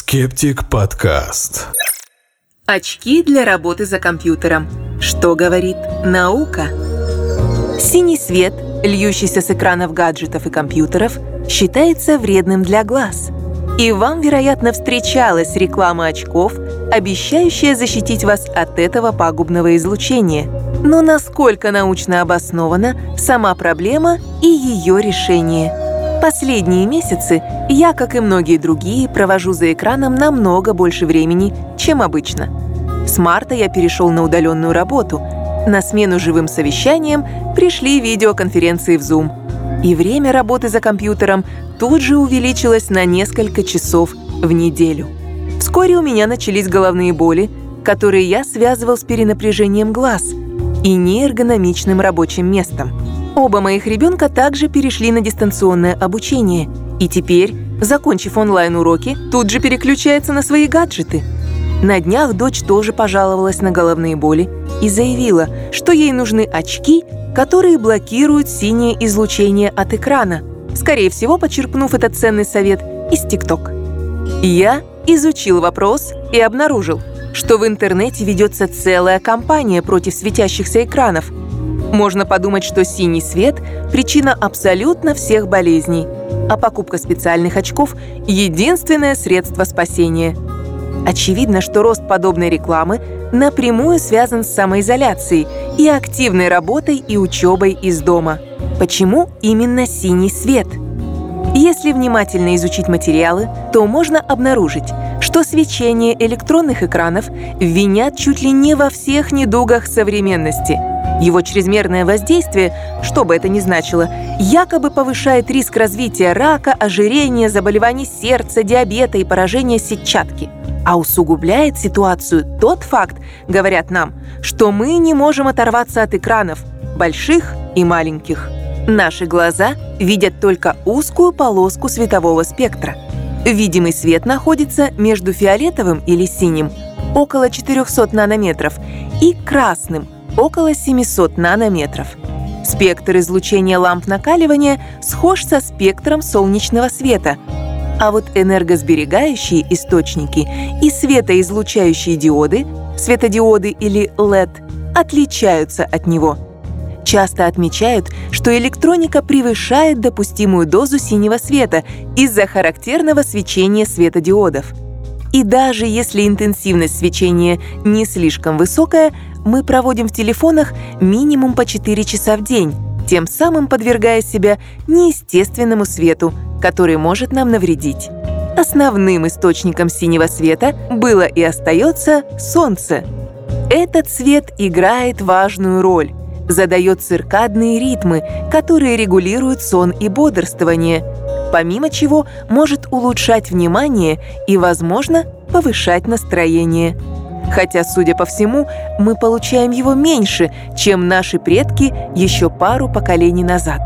Скептик подкаст. Очки для работы за компьютером. Что говорит наука? Синий свет, льющийся с экранов гаджетов и компьютеров, считается вредным для глаз. И вам, вероятно, встречалась реклама очков, обещающая защитить вас от этого пагубного излучения. Но насколько научно обоснована сама проблема и ее решение – Последние месяцы я, как и многие другие, провожу за экраном намного больше времени, чем обычно. С марта я перешел на удаленную работу. На смену живым совещаниям пришли видеоконференции в Zoom. И время работы за компьютером тут же увеличилось на несколько часов в неделю. Вскоре у меня начались головные боли, которые я связывал с перенапряжением глаз и неэргономичным рабочим местом. Оба моих ребенка также перешли на дистанционное обучение. И теперь, закончив онлайн-уроки, тут же переключается на свои гаджеты. На днях дочь тоже пожаловалась на головные боли и заявила, что ей нужны очки, которые блокируют синее излучение от экрана, скорее всего, почерпнув этот ценный совет из ТикТок. Я изучил вопрос и обнаружил, что в интернете ведется целая кампания против светящихся экранов – можно подумать, что синий свет – причина абсолютно всех болезней, а покупка специальных очков – единственное средство спасения. Очевидно, что рост подобной рекламы напрямую связан с самоизоляцией и активной работой и учебой из дома. Почему именно синий свет? Если внимательно изучить материалы, то можно обнаружить, что свечение электронных экранов винят чуть ли не во всех недугах современности – его чрезмерное воздействие, что бы это ни значило, якобы повышает риск развития рака, ожирения, заболеваний сердца, диабета и поражения сетчатки. А усугубляет ситуацию тот факт, говорят нам, что мы не можем оторваться от экранов, больших и маленьких. Наши глаза видят только узкую полоску светового спектра. Видимый свет находится между фиолетовым или синим, около 400 нанометров, и красным – около 700 нанометров. Спектр излучения ламп накаливания схож со спектром солнечного света, а вот энергосберегающие источники и светоизлучающие диоды, светодиоды или LED, отличаются от него. Часто отмечают, что электроника превышает допустимую дозу синего света из-за характерного свечения светодиодов. И даже если интенсивность свечения не слишком высокая, мы проводим в телефонах минимум по 4 часа в день, тем самым подвергая себя неестественному свету, который может нам навредить. Основным источником синего света было и остается Солнце. Этот свет играет важную роль, задает циркадные ритмы, которые регулируют сон и бодрствование, помимо чего может улучшать внимание и, возможно, повышать настроение хотя, судя по всему, мы получаем его меньше, чем наши предки еще пару поколений назад.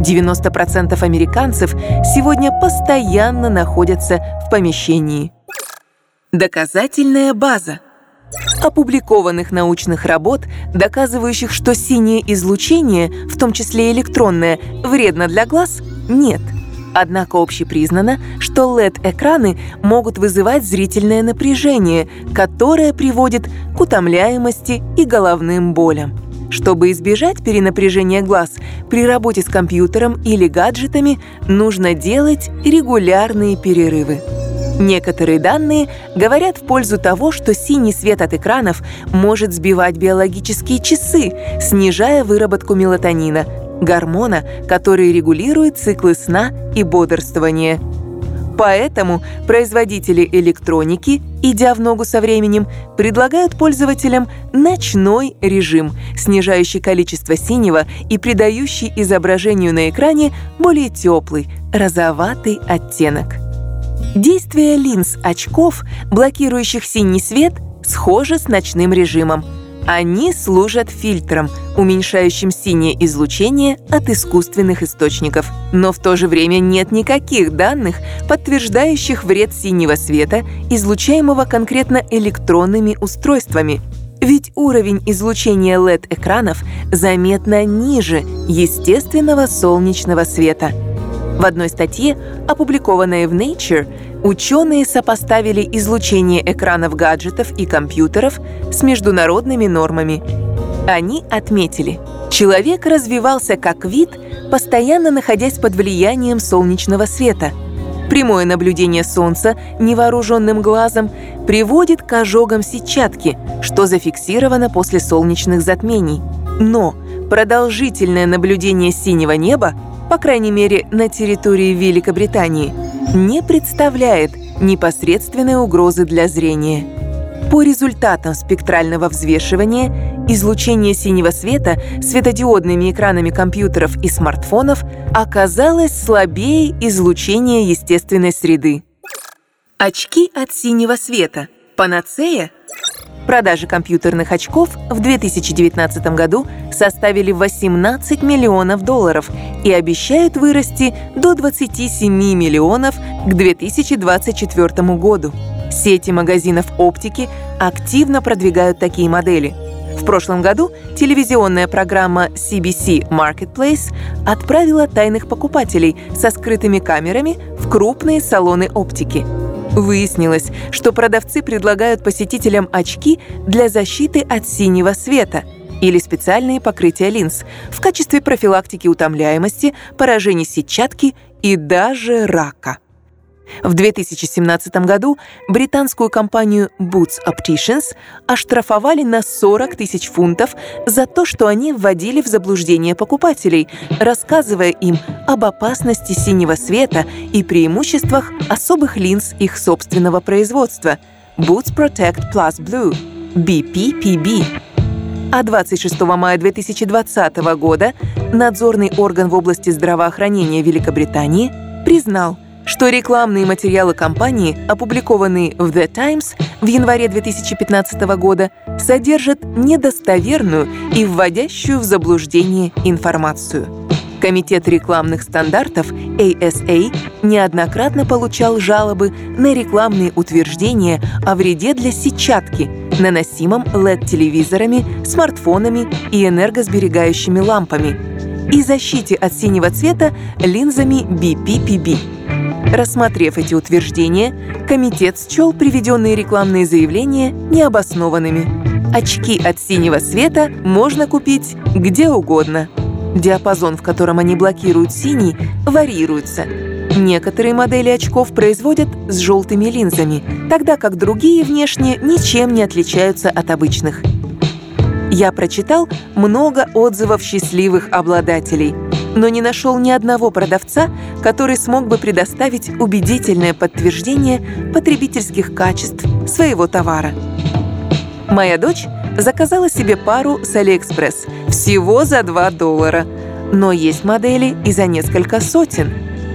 90% американцев сегодня постоянно находятся в помещении. Доказательная база. Опубликованных научных работ, доказывающих, что синее излучение, в том числе электронное, вредно для глаз, нет – Однако общепризнано, что LED-экраны могут вызывать зрительное напряжение, которое приводит к утомляемости и головным болям. Чтобы избежать перенапряжения глаз, при работе с компьютером или гаджетами нужно делать регулярные перерывы. Некоторые данные говорят в пользу того, что синий свет от экранов может сбивать биологические часы, снижая выработку мелатонина, гормона, который регулирует циклы сна и бодрствования. Поэтому производители электроники, идя в ногу со временем, предлагают пользователям ночной режим, снижающий количество синего и придающий изображению на экране более теплый, розоватый оттенок. Действие линз очков, блокирующих синий свет, схоже с ночным режимом – они служат фильтром, уменьшающим синее излучение от искусственных источников. Но в то же время нет никаких данных, подтверждающих вред синего света, излучаемого конкретно электронными устройствами. Ведь уровень излучения LED-экранов заметно ниже естественного солнечного света. В одной статье, опубликованной в Nature, ученые сопоставили излучение экранов гаджетов и компьютеров с международными нормами. Они отметили, человек развивался как вид, постоянно находясь под влиянием солнечного света. Прямое наблюдение Солнца невооруженным глазом приводит к ожогам сетчатки, что зафиксировано после солнечных затмений. Но продолжительное наблюдение синего неба по крайней мере на территории Великобритании, не представляет непосредственной угрозы для зрения. По результатам спектрального взвешивания излучение синего света светодиодными экранами компьютеров и смартфонов оказалось слабее излучения естественной среды. Очки от синего света. Панацея? Продажи компьютерных очков в 2019 году составили 18 миллионов долларов и обещают вырасти до 27 миллионов к 2024 году. Сети магазинов оптики активно продвигают такие модели. В прошлом году телевизионная программа CBC Marketplace отправила тайных покупателей со скрытыми камерами в крупные салоны оптики – Выяснилось, что продавцы предлагают посетителям очки для защиты от синего света или специальные покрытия линз в качестве профилактики утомляемости, поражений сетчатки и даже рака. В 2017 году британскую компанию Boots Opticians оштрафовали на 40 тысяч фунтов за то, что они вводили в заблуждение покупателей, рассказывая им об опасности синего света и преимуществах особых линз их собственного производства Boots Protect Plus Blue BPPB. А 26 мая 2020 года надзорный орган в области здравоохранения Великобритании признал – что рекламные материалы компании, опубликованные в The Times в январе 2015 года, содержат недостоверную и вводящую в заблуждение информацию. Комитет рекламных стандартов ASA неоднократно получал жалобы на рекламные утверждения о вреде для сетчатки, наносимом LED-телевизорами, смартфонами и энергосберегающими лампами, и защите от синего цвета линзами BPPB. Рассмотрев эти утверждения, комитет счел приведенные рекламные заявления необоснованными. Очки от синего света можно купить где угодно. Диапазон, в котором они блокируют синий, варьируется. Некоторые модели очков производят с желтыми линзами, тогда как другие внешне ничем не отличаются от обычных. Я прочитал много отзывов счастливых обладателей – но не нашел ни одного продавца, который смог бы предоставить убедительное подтверждение потребительских качеств своего товара. Моя дочь заказала себе пару с Алиэкспресс всего за 2 доллара, но есть модели и за несколько сотен.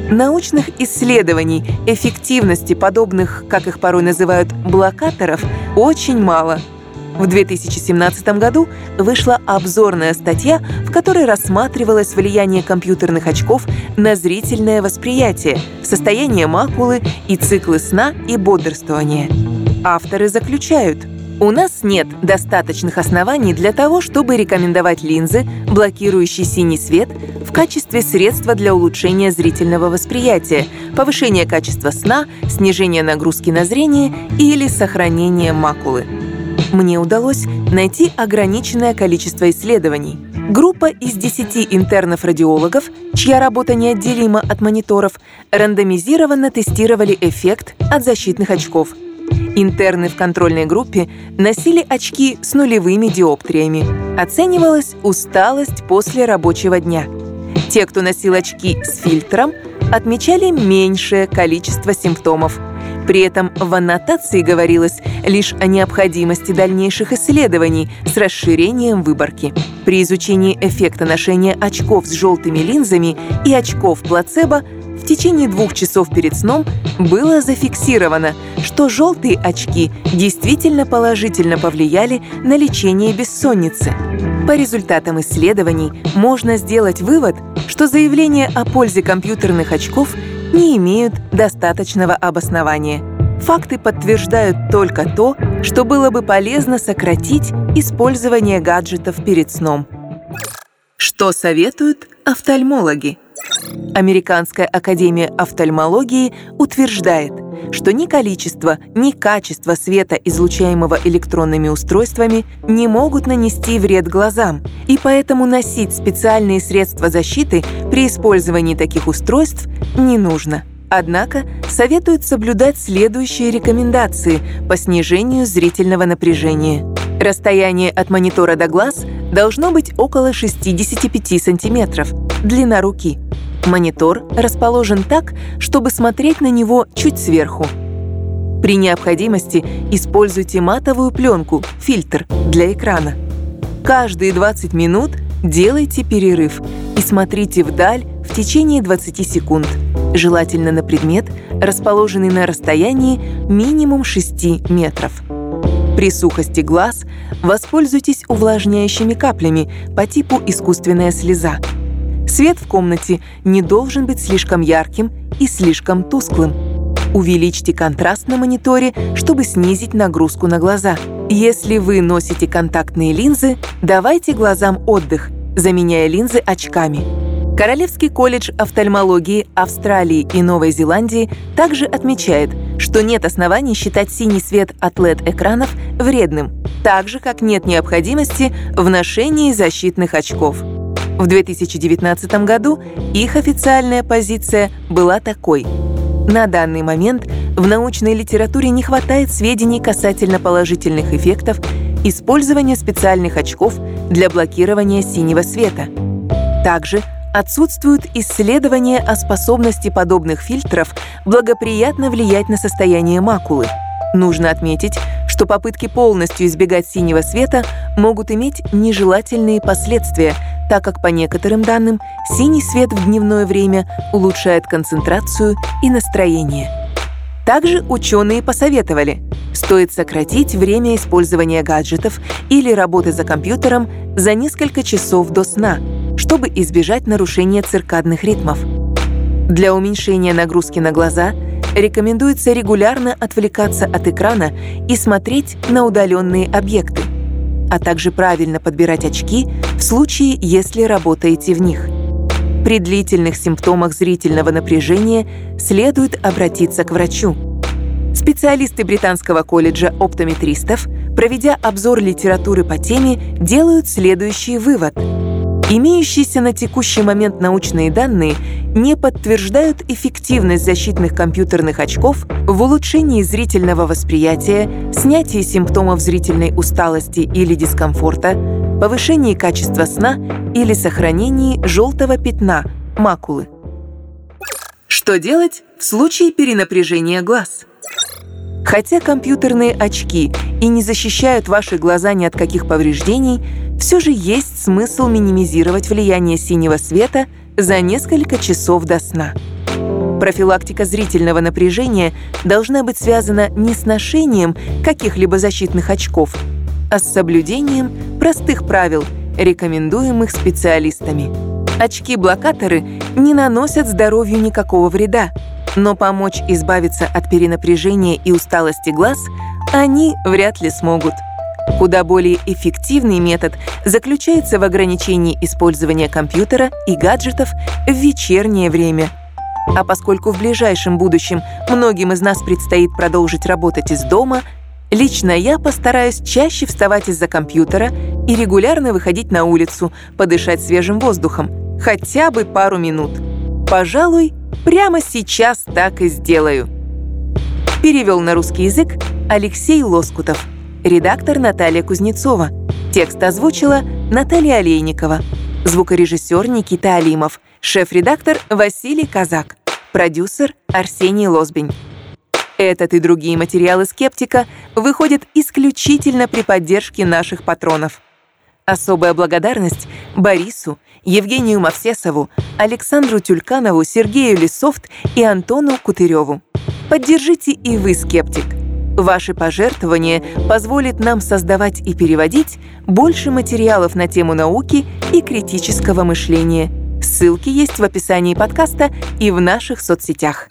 Научных исследований эффективности подобных, как их порой называют, блокаторов, очень мало – в 2017 году вышла обзорная статья, в которой рассматривалось влияние компьютерных очков на зрительное восприятие, состояние макулы и циклы сна и бодрствования. Авторы заключают, у нас нет достаточных оснований для того, чтобы рекомендовать линзы, блокирующие синий свет, в качестве средства для улучшения зрительного восприятия, повышения качества сна, снижения нагрузки на зрение или сохранения макулы мне удалось найти ограниченное количество исследований. Группа из 10 интернов-радиологов, чья работа неотделима от мониторов, рандомизированно тестировали эффект от защитных очков. Интерны в контрольной группе носили очки с нулевыми диоптриями. Оценивалась усталость после рабочего дня. Те, кто носил очки с фильтром, отмечали меньшее количество симптомов – при этом в аннотации говорилось лишь о необходимости дальнейших исследований с расширением выборки. При изучении эффекта ношения очков с желтыми линзами и очков плацебо в течение двух часов перед сном было зафиксировано, что желтые очки действительно положительно повлияли на лечение бессонницы. По результатам исследований можно сделать вывод, что заявление о пользе компьютерных очков не имеют достаточного обоснования. Факты подтверждают только то, что было бы полезно сократить использование гаджетов перед сном. Что советуют офтальмологи? Американская академия офтальмологии утверждает, что ни количество, ни качество света, излучаемого электронными устройствами, не могут нанести вред глазам, и поэтому носить специальные средства защиты при использовании таких устройств не нужно. Однако советуют соблюдать следующие рекомендации по снижению зрительного напряжения. Расстояние от монитора до глаз должно быть около 65 сантиметров, длина руки – Монитор расположен так, чтобы смотреть на него чуть сверху. При необходимости используйте матовую пленку, фильтр, для экрана. Каждые 20 минут делайте перерыв и смотрите вдаль в течение 20 секунд, желательно на предмет, расположенный на расстоянии минимум 6 метров. При сухости глаз воспользуйтесь увлажняющими каплями по типу искусственная слеза – Свет в комнате не должен быть слишком ярким и слишком тусклым. Увеличьте контраст на мониторе, чтобы снизить нагрузку на глаза. Если вы носите контактные линзы, давайте глазам отдых, заменяя линзы очками. Королевский колледж офтальмологии Австралии и Новой Зеландии также отмечает, что нет оснований считать синий свет от LED-экранов вредным, так же, как нет необходимости в ношении защитных очков. В 2019 году их официальная позиция была такой. На данный момент в научной литературе не хватает сведений касательно положительных эффектов использования специальных очков для блокирования синего света. Также отсутствуют исследования о способности подобных фильтров благоприятно влиять на состояние макулы. Нужно отметить, что попытки полностью избегать синего света могут иметь нежелательные последствия – так как по некоторым данным синий свет в дневное время улучшает концентрацию и настроение. Также ученые посоветовали, стоит сократить время использования гаджетов или работы за компьютером за несколько часов до сна, чтобы избежать нарушения циркадных ритмов. Для уменьшения нагрузки на глаза рекомендуется регулярно отвлекаться от экрана и смотреть на удаленные объекты а также правильно подбирать очки в случае, если работаете в них. При длительных симптомах зрительного напряжения следует обратиться к врачу. Специалисты Британского колледжа оптометристов, проведя обзор литературы по теме, делают следующий вывод – Имеющиеся на текущий момент научные данные не подтверждают эффективность защитных компьютерных очков в улучшении зрительного восприятия, снятии симптомов зрительной усталости или дискомфорта, повышении качества сна или сохранении желтого пятна, макулы. Что делать в случае перенапряжения глаз? Хотя компьютерные очки и не защищают ваши глаза ни от каких повреждений, все же есть смысл минимизировать влияние синего света за несколько часов до сна. Профилактика зрительного напряжения должна быть связана не с ношением каких-либо защитных очков, а с соблюдением простых правил, рекомендуемых специалистами. Очки-блокаторы не наносят здоровью никакого вреда, но помочь избавиться от перенапряжения и усталости глаз они вряд ли смогут. Куда более эффективный метод заключается в ограничении использования компьютера и гаджетов в вечернее время. А поскольку в ближайшем будущем многим из нас предстоит продолжить работать из дома, лично я постараюсь чаще вставать из-за компьютера и регулярно выходить на улицу, подышать свежим воздухом, хотя бы пару минут. Пожалуй, прямо сейчас так и сделаю. Перевел на русский язык Алексей Лоскутов. Редактор Наталья Кузнецова. Текст озвучила Наталья Олейникова. Звукорежиссер Никита Алимов. Шеф-редактор Василий Казак. Продюсер Арсений Лозбень. Этот и другие материалы «Скептика» выходят исключительно при поддержке наших патронов. Особая благодарность Борису, Евгению Мавсесову, Александру Тюльканову, Сергею Лисофт и Антону Кутыреву. Поддержите и вы «Скептик». Ваши пожертвования позволят нам создавать и переводить больше материалов на тему науки и критического мышления. Ссылки есть в описании подкаста и в наших соцсетях.